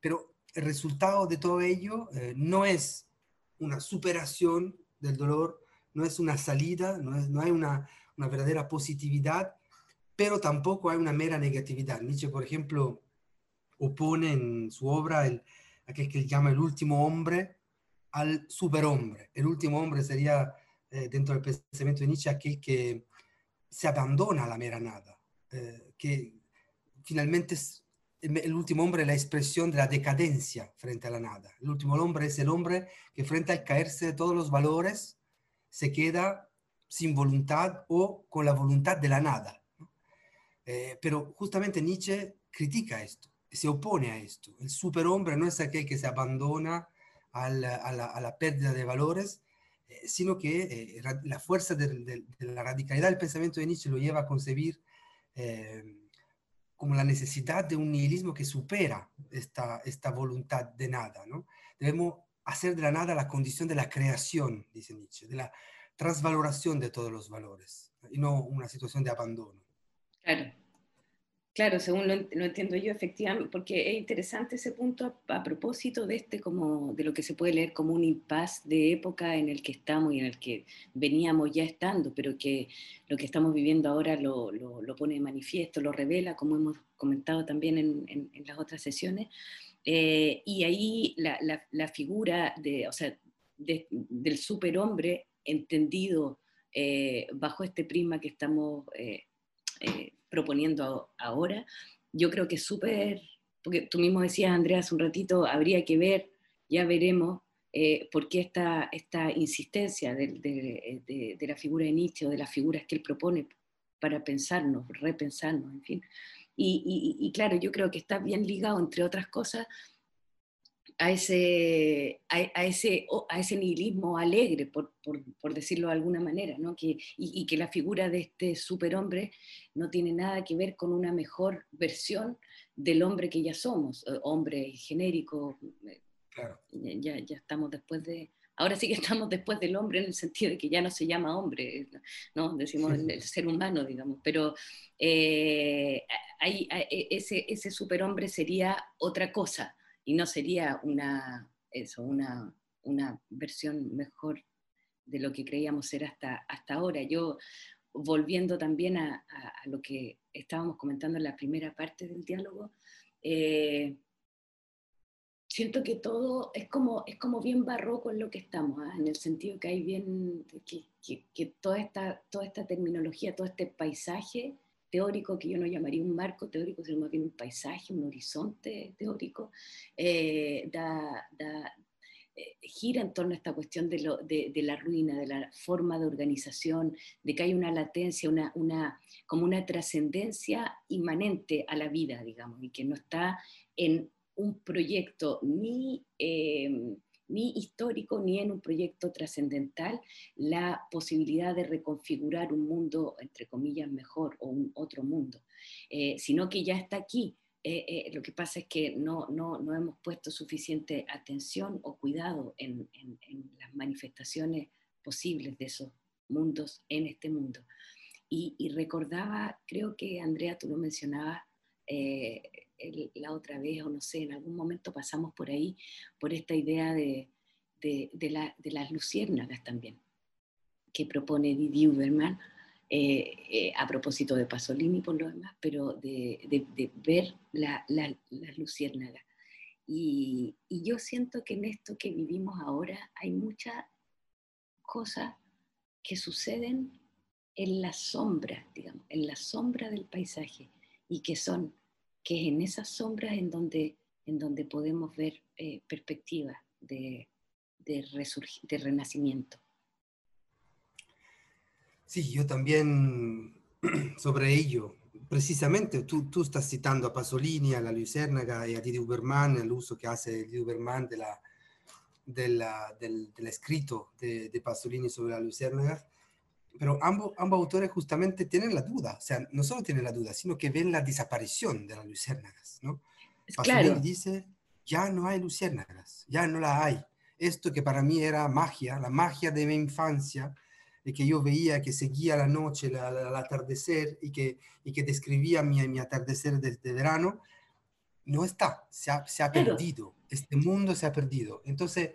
Pero el resultado de todo ello eh, no es una superación del dolor, no es una salida, no, es, no hay una, una verdadera positividad, pero tampoco hay una mera negatividad. Nietzsche, por ejemplo, opone en su obra el, aquel que llama el último hombre al superhombre. El último hombre sería, eh, dentro del pensamiento de Nietzsche, aquel que se abandona a la mera nada, eh, que finalmente el último hombre es la expresión de la decadencia frente a la nada. El último hombre es el hombre que frente al caerse de todos los valores se queda sin voluntad o con la voluntad de la nada. Eh, pero justamente Nietzsche critica esto, se opone a esto. El superhombre no es aquel que se abandona a la, pérdida de valores, eh, sino que eh, la fuerza de, la radicalidad del pensamiento de Nietzsche lo lleva a concebir como la necesidad de un nihilismo que supera esta, esta voluntad de nada. ¿no? Debemos hacer de la nada la condición de la creación, dice Nietzsche, de la transvaloración de todos los valores y no una situación de abandono. Claro, claro, según lo, entiendo yo, efectivamente, porque es interesante ese punto a, propósito de este como de lo que se puede leer como un impas de época en el que estamos y en el que veníamos ya estando, pero que lo que estamos viviendo ahora lo, lo, pone de manifiesto, lo revela, como hemos comentado también en, en, las otras sesiones. Eh, y ahí la, la, figura de, o sea, del superhombre entendido eh, bajo este prisma que estamos eh, proponiendo ahora, yo creo que es súper, porque tú mismo decías, Andrea, hace un ratito, habría que ver, ya veremos, por qué esta, esta insistencia de, la figura de Nietzsche o de las figuras que él propone para pensarnos, repensarnos, en fin. y, claro, yo creo que está bien ligado, entre otras cosas, a ese, a, ese, a ese nihilismo alegre, por, por, decirlo de alguna manera, ¿no? que, y, que la figura de este superhombre no tiene nada que ver con una mejor versión del hombre que ya somos, eh, hombre genérico. Eh, claro. Ya, ya estamos después de, ahora sí que estamos después del hombre en el sentido de que ya no se llama hombre, ¿no? Decimos el, ser humano, digamos, pero eh, ese, ese superhombre sería otra cosa, y no sería una, eso, una, una versión mejor de lo que creíamos ser hasta, hasta ahora. Yo, volviendo también a, a, lo que estábamos comentando en la primera parte del diálogo, eh, siento que todo es como, es como bien barroco en lo que estamos, ¿ah? en el sentido que hay bien, que, que, que, toda, esta, toda esta terminología, todo este paisaje teórico que yo no llamaría un marco teórico, sino más bien un paisaje, un horizonte teórico, eh, eh, gira en torno a esta cuestión de, lo, de, la ruina, de la forma de organización, de que hay una latencia, una, una, como una trascendencia inmanente a la vida, digamos, y que no está en un proyecto ni... Eh, ni histórico ni en un proyecto trascendental la posibilidad de reconfigurar un mundo, entre comillas, mejor o un otro mundo, eh, sino que ya está aquí. Eh, eh, lo que pasa es que no, no, no, hemos puesto suficiente atención o cuidado en, en, las manifestaciones posibles de esos mundos en este mundo. Y, y recordaba, creo que Andrea, tú lo mencionabas, la otra vez, o no sé, en algún momento pasamos por ahí, por esta idea de, de, la, de las luciérnagas también, que propone Didi Uberman, eh, eh, a propósito de Pasolini por lo demás, pero de, de ver las la, luciérnagas. Y, y, yo siento que en esto que vivimos ahora hay muchas cosas que suceden en la sombra, digamos, en la sombra del paisaje, y que son que es en esas sombras en donde, en donde podemos ver eh, perspectivas de, de, de, renacimiento. Sí, yo también sobre ello, precisamente, tú, tú estás citando a Pasolini, a la Lucernaga y a Didi Uberman, el uso que hace Didi Uberman de la, de la, del, del, escrito de, de, Pasolini sobre la Lucernaga, pero ambos, ambos autores justamente tienen la duda, o sea, no solo tienen la duda, sino que ven la desaparición de las luciérnagas, ¿no? Pasolini dice, ya no hay luciérnagas, ya no la hay. Esto que para mí era magia, la magia de mi infancia, de que yo veía que seguía la noche, el atardecer y que, y que describía mi, mi atardecer desde verano, no está, se ha, se ha perdido, este mundo se ha perdido. Entonces,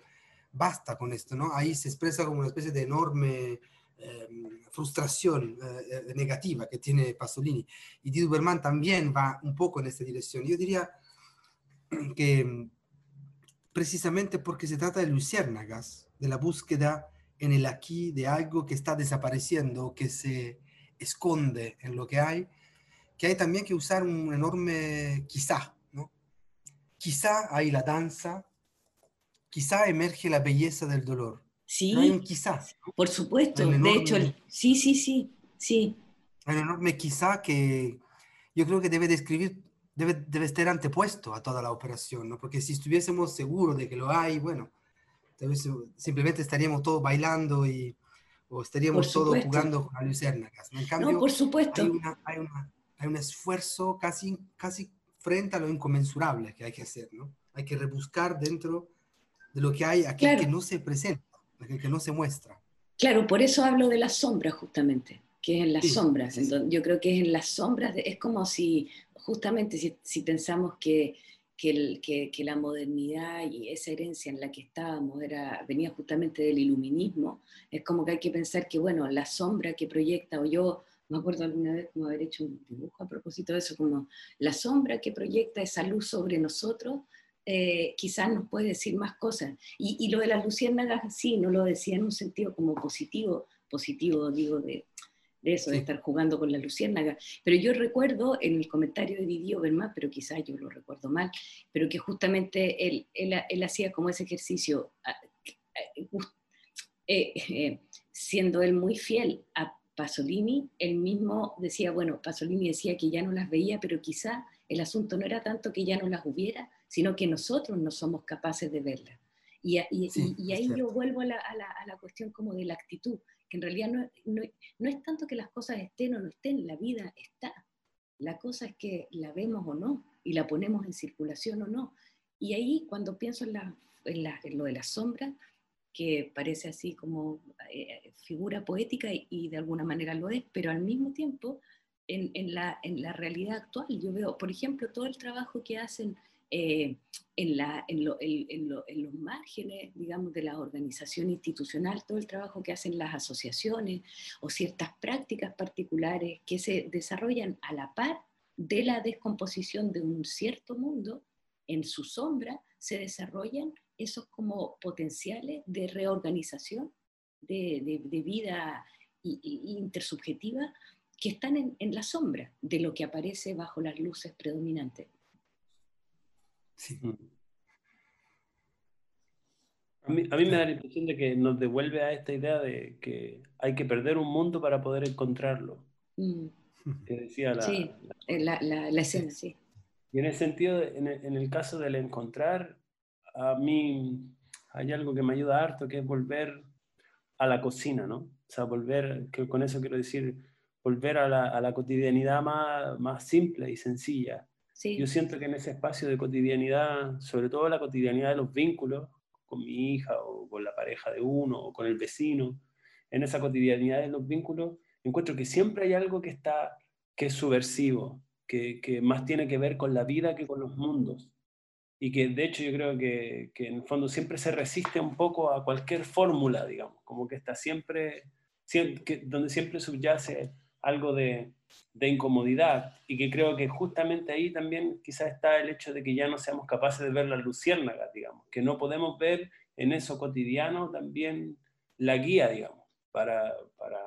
basta con esto, ¿no? Ahí se expresa como una especie de enorme frustración eh, eh, negativa que tiene Pasolini. Y Di Uberman también va un poco en esta dirección. Yo diría que em, precisamente porque se trata de luciérnagas, de la búsqueda en el aquí de algo que está desapareciendo, que se esconde en lo que hay, que hay también que usar un enorme quizá, ¿no? quizá hay la danza, quizá emerge la belleza del dolor. Sí, No hay un quizá. por supuesto. De hecho, el- sí, sí, sí, sí. Hay un enorme quizá que yo creo que debe describir, debe, debe estar antepuesto a toda la operación, ¿no? Porque si estuviésemos seguros de que lo hay, bueno, simplemente estaríamos todos bailando y, o estaríamos todos jugando con luciérnagas. ¿no? En cambio, No, por supuesto. hay, una- hay, una- hay un esfuerzo casi, casi frente a lo inconmensurable que hay que hacer, ¿no? Hay que rebuscar dentro de lo que hay, Claro. que no se presenta, aquel que no se muestra. Claro, por eso hablo de las sombras justamente, que es en las Sí, sombras. sí. Entonces, yo creo que es en las sombras, de- es como si, justamente si, si pensamos que, que, el- que- que la modernidad y esa herencia en la que estábamos era, venía justamente del iluminismo, es como que hay que pensar que, bueno, la sombra que proyecta, o yo me acuerdo alguna vez como haber hecho un dibujo a propósito de eso, como la sombra que proyecta esa luz sobre nosotros, eh, quizás nos puede decir más cosas. Y, y lo de las luciérnagas, sí, no lo decía en un sentido como positivo, positivo digo, de, de eso, de Sí. estar jugando con las luciérnagas. Pero yo recuerdo en el comentario de Didi Oberman, pero quizás yo lo recuerdo mal, pero que justamente él, él, él hacía como ese ejercicio, eh, eh, siendo él muy fiel a Pasolini, él mismo decía, bueno, Pasolini decía que ya no las veía, pero quizá el asunto no era tanto que ya no las hubiera, sino que nosotros no somos capaces de verlas. Y, a- y- Sí, y- y es ahí yo vuelvo a la, a la- a la cuestión como de la actitud, que en realidad no, no, no es tanto que las cosas estén o no estén, la vida está. La cosa es que la vemos o no, y la ponemos en circulación o no. Y ahí cuando pienso en, la, en, la- en lo de las sombras, que parece así como eh, figura poética y, y de alguna manera lo es, pero al mismo tiempo en, en la, en la realidad actual yo veo, por ejemplo, todo el trabajo que hacen eh, en, la, en, lo- en- lo- en los márgenes, digamos, de la organización institucional, todo el trabajo que hacen las asociaciones o ciertas prácticas particulares que se desarrollan a la par de la descomposición de un cierto mundo, en su sombra se desarrollan esos como potenciales de reorganización de, de- de vida intersubjetiva que están en, en la sombra de lo que aparece bajo las luces predominantes. Sí. Mm. A mí, a mí me da la impresión de que nos devuelve a esta idea de que hay que perder un mundo para poder encontrarlo. Mm, Que decía la, Sí. la- eh, la, la- la escena, sí. Y en ese sentido, en el, en el caso del encontrar, a mí hay algo que me ayuda harto, que es volver a la cocina, ¿no? O sea, volver, que con eso quiero decir, volver a la, a la cotidianidad más, más simple y sencilla. Yo siento que en ese espacio de cotidianidad, sobre todo la cotidianidad de los vínculos, con mi hija o con la pareja de uno o con el vecino, en esa cotidianidad de los vínculos, encuentro que siempre hay algo que está, que es subversivo, que, que más tiene que ver con la vida que con los mundos. Y que de hecho yo creo que, que en el fondo siempre se resiste un poco a cualquier fórmula, digamos, como que está siempre, siem- que- donde siempre subyace algo de, de incomodidad y que creo que justamente ahí también quizás está el hecho de que ya no seamos capaces de ver las luciérnagas, digamos, que no podemos ver en eso cotidiano también la guía, digamos, para, para,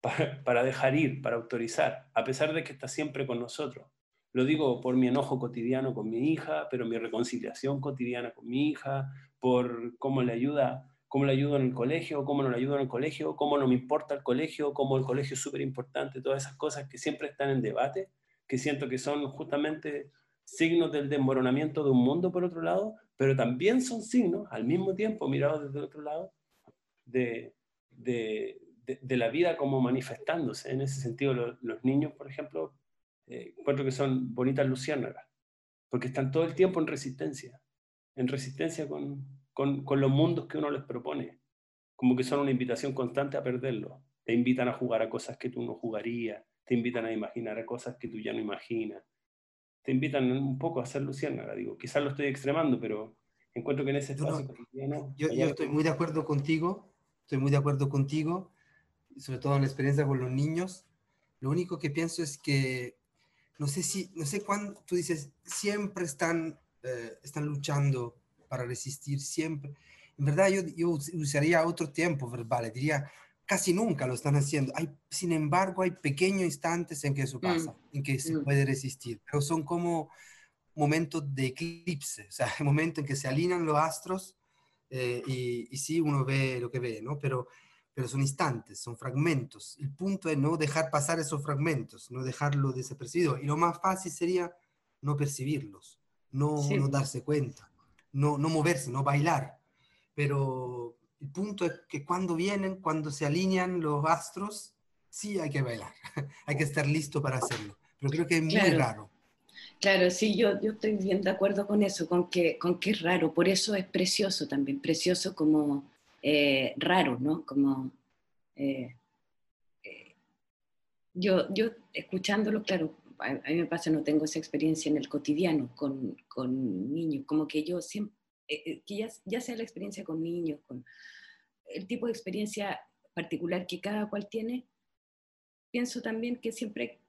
para, para dejar ir, para autorizar, a pesar de que está siempre con nosotros. Lo digo por mi enojo cotidiano con mi hija, pero mi reconciliación cotidiana con mi hija, por cómo le ayuda, cómo le ayudo en el colegio, cómo no le ayudo en el colegio, cómo no me importa el colegio, cómo el colegio es súper importante, todas esas cosas que siempre están en debate, que siento que son justamente signos del desmoronamiento de un mundo por otro lado, pero también son signos, al mismo tiempo, mirados desde el otro lado, de, de, de, de la vida como manifestándose. En ese sentido, lo- los niños, por ejemplo, eh, encuentro que son bonitas luciérnagas, porque están todo el tiempo en resistencia, en resistencia con, con, con los mundos que uno les propone, como que son una invitación constante a perderlo. Te invitan a jugar a cosas que tú no jugarías, te invitan a imaginar a cosas que tú ya no imaginas, te invitan un poco a ser luciérnaga, digo, quizás lo estoy extremando, pero encuentro que en ese No, no, espacio cotidiano... Yo, yo estoy muy de acuerdo contigo, estoy muy de acuerdo contigo, sobre todo en la experiencia con los niños. Lo único que pienso es que, no sé si, no sé cuándo, tú dices, siempre están, eh, están luchando para resistir, siempre. En verdad yo, yo us- usaría otro tiempo verbal, diría, casi nunca lo están haciendo. Hay, sin embargo, hay pequeños instantes en que eso Mm. pasa, en que se Mm. puede resistir, pero son como momento de eclipse, o sea, el momento en que se alinean los astros eh, y, y, sí uno ve lo que ve, ¿no? Pero, pero son instantes, son fragmentos. El punto es no dejar pasar esos fragmentos, no dejarlo desapercibido. Y lo más fácil sería no percibirlos, no, no darse cuenta, no, no moverse, no bailar. Pero el punto es que cuando vienen, cuando se alinean los astros, sí hay que bailar, hay que estar listo para hacerlo. Pero creo que es muy raro. Claro, sí, yo, yo estoy bien de acuerdo con eso, con que, con que es raro, por eso es precioso también, precioso como eh, raro, ¿no? Como eh, eh, yo, yo escuchándolo, claro, a, mí me pasa, no tengo esa experiencia en el cotidiano con, con niños, como que yo siempre, que ya, ya sea la experiencia con niños, con el tipo de experiencia particular que cada cual tiene, pienso también que siempre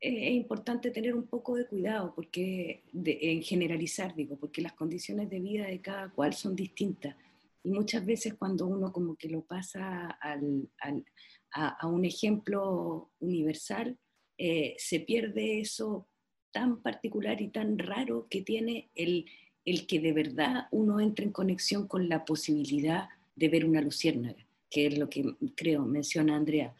es importante tener un poco de cuidado, porque en generalizar, digo, porque las condiciones de vida de cada cual son distintas. Y muchas veces cuando uno como que lo pasa al, al, a, un ejemplo universal, eh, se pierde eso tan particular y tan raro que tiene el, el que de verdad uno entre en conexión con la posibilidad de ver una luciérnaga, que es lo que creo menciona Andrea.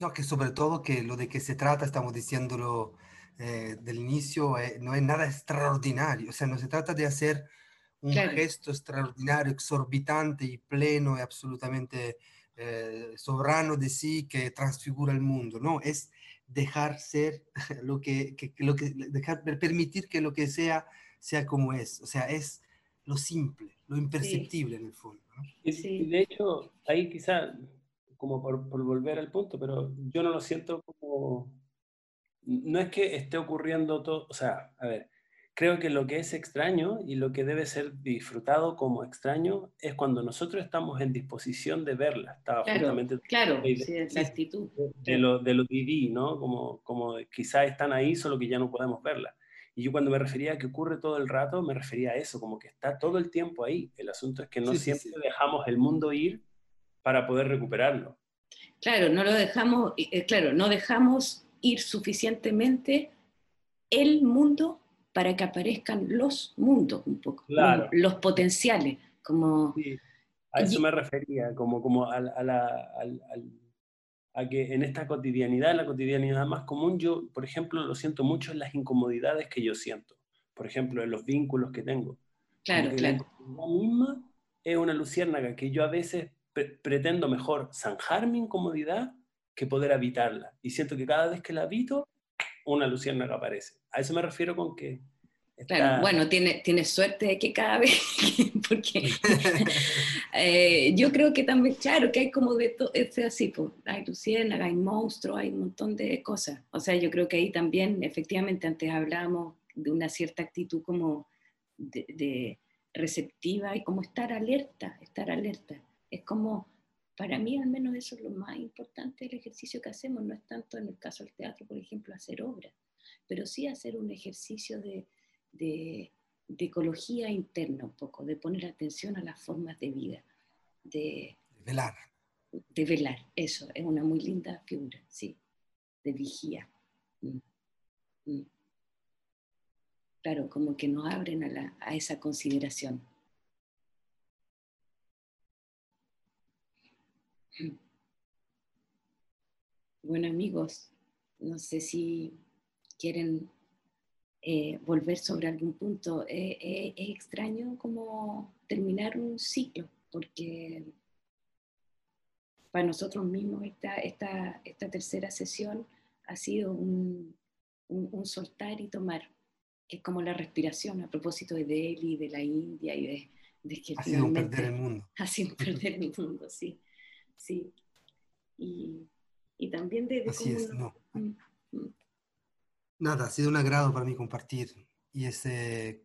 No, que sobre todo que lo de que se trata, estamos diciéndolo eh, del inicio, eh, no es nada extraordinario, o sea, no se trata de hacer un gesto extraordinario, exorbitante y pleno y absolutamente eh, soberano de sí que transfigura el mundo, no, es dejar ser lo que, lo que dejar, permitir que lo que sea sea como es, o sea, es lo simple, lo imperceptible en el fondo. Y, de hecho, ahí quizá como por, por, volver al punto, pero yo no lo siento como... No es que esté ocurriendo todo, o sea, a ver, creo que lo que es extraño y lo que debe ser disfrutado como extraño es cuando nosotros estamos en disposición de verla. Estaba claro, justamente claro, de, sí, la actitud. De, lo, de lo ¿no? Como, como quizás están ahí, solo que ya no podemos verla. Y yo cuando me refería a que ocurre todo el rato, me refería a eso, como que está todo el tiempo ahí. El asunto es que no siempre dejamos el mundo ir para poder recuperarlo. Claro, no lo dejamos, eh, claro, no dejamos ir suficientemente el mundo para que aparezcan los mundos un poco, los potenciales, como... a eso me refería, como, como a, a, que en esta cotidianidad, en la cotidianidad más común, yo, por ejemplo, lo siento mucho en las incomodidades que yo siento, por ejemplo, en los vínculos que tengo. Claro, claro. La misma es una luciérnaga que yo a veces pretendo mejor zanjar mi incomodidad que poder habitarla. Y siento que cada vez que la habito, una luciérnaga aparece. A eso me refiero con que... Claro, bueno, tiene, tiene suerte de que cada vez, porque eh, yo creo que también, claro, que hay como de todo, es así, pues, hay luciérnaga, hay monstruos, hay un montón de cosas. O sea, yo creo que ahí también, efectivamente, antes hablábamos de una cierta actitud como de, de receptiva y como estar alerta, estar alerta es como, para mí al menos eso es lo más importante del ejercicio que hacemos, no es tanto en el caso del teatro, por ejemplo, hacer obras, pero sí hacer un ejercicio de, de, ecología interna un poco, de poner atención a las formas de vida, de, velar. De velar, eso, es una muy linda figura, sí, de vigía. Mm, mm. Claro, como que nos abren a, a esa consideración. Bueno amigos, no sé si quieren eh, volver sobre algún punto. Eh, eh, es extraño como terminar un ciclo, porque para nosotros mismos esta, esta, esta tercera sesión ha sido un, un, soltar y tomar, que es como la respiración a propósito de Delhi, de la India y de, de que ha sido un perder el mundo. Ha sido un perder el mundo, sí sí. Y, y también de... Así es, no. Mm, mm. Nada, ha sido un agrado para mí compartir y ese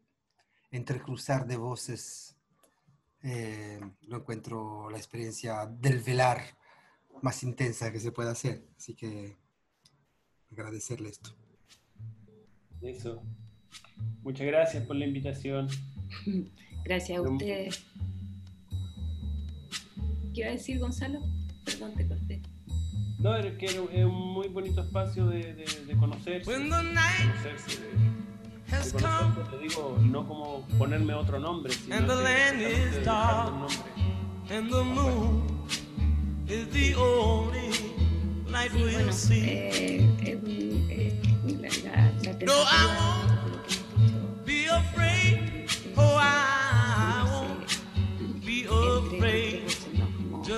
entrecruzar de voces, eh, lo encuentro la experiencia del velar más intensa que se puede hacer. Así que agradecerle esto. Eso. Muchas gracias por la invitación. Gracias a ustedes. ¿Qué iba a decir Gonzalo? Perdón, te corté. No, es que es un muy bonito espacio de, de, de conocerse. conocerse Te conozco, te digo, no como ponerme otro nombre, sino And the que land is dark. un nombre. and the moon is the only light Sí, we'll bueno, see. eh, es un- eh, la, la, la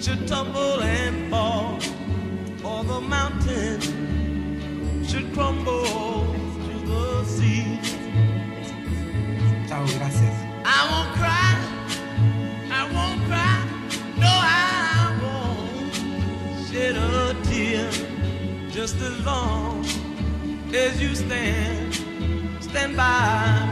Should tumble and fall, or the mountain should crumble to the sea. Chao, gracias. I won't cry, I won't cry, no, I won't shed a tear just as long as you stand, stand by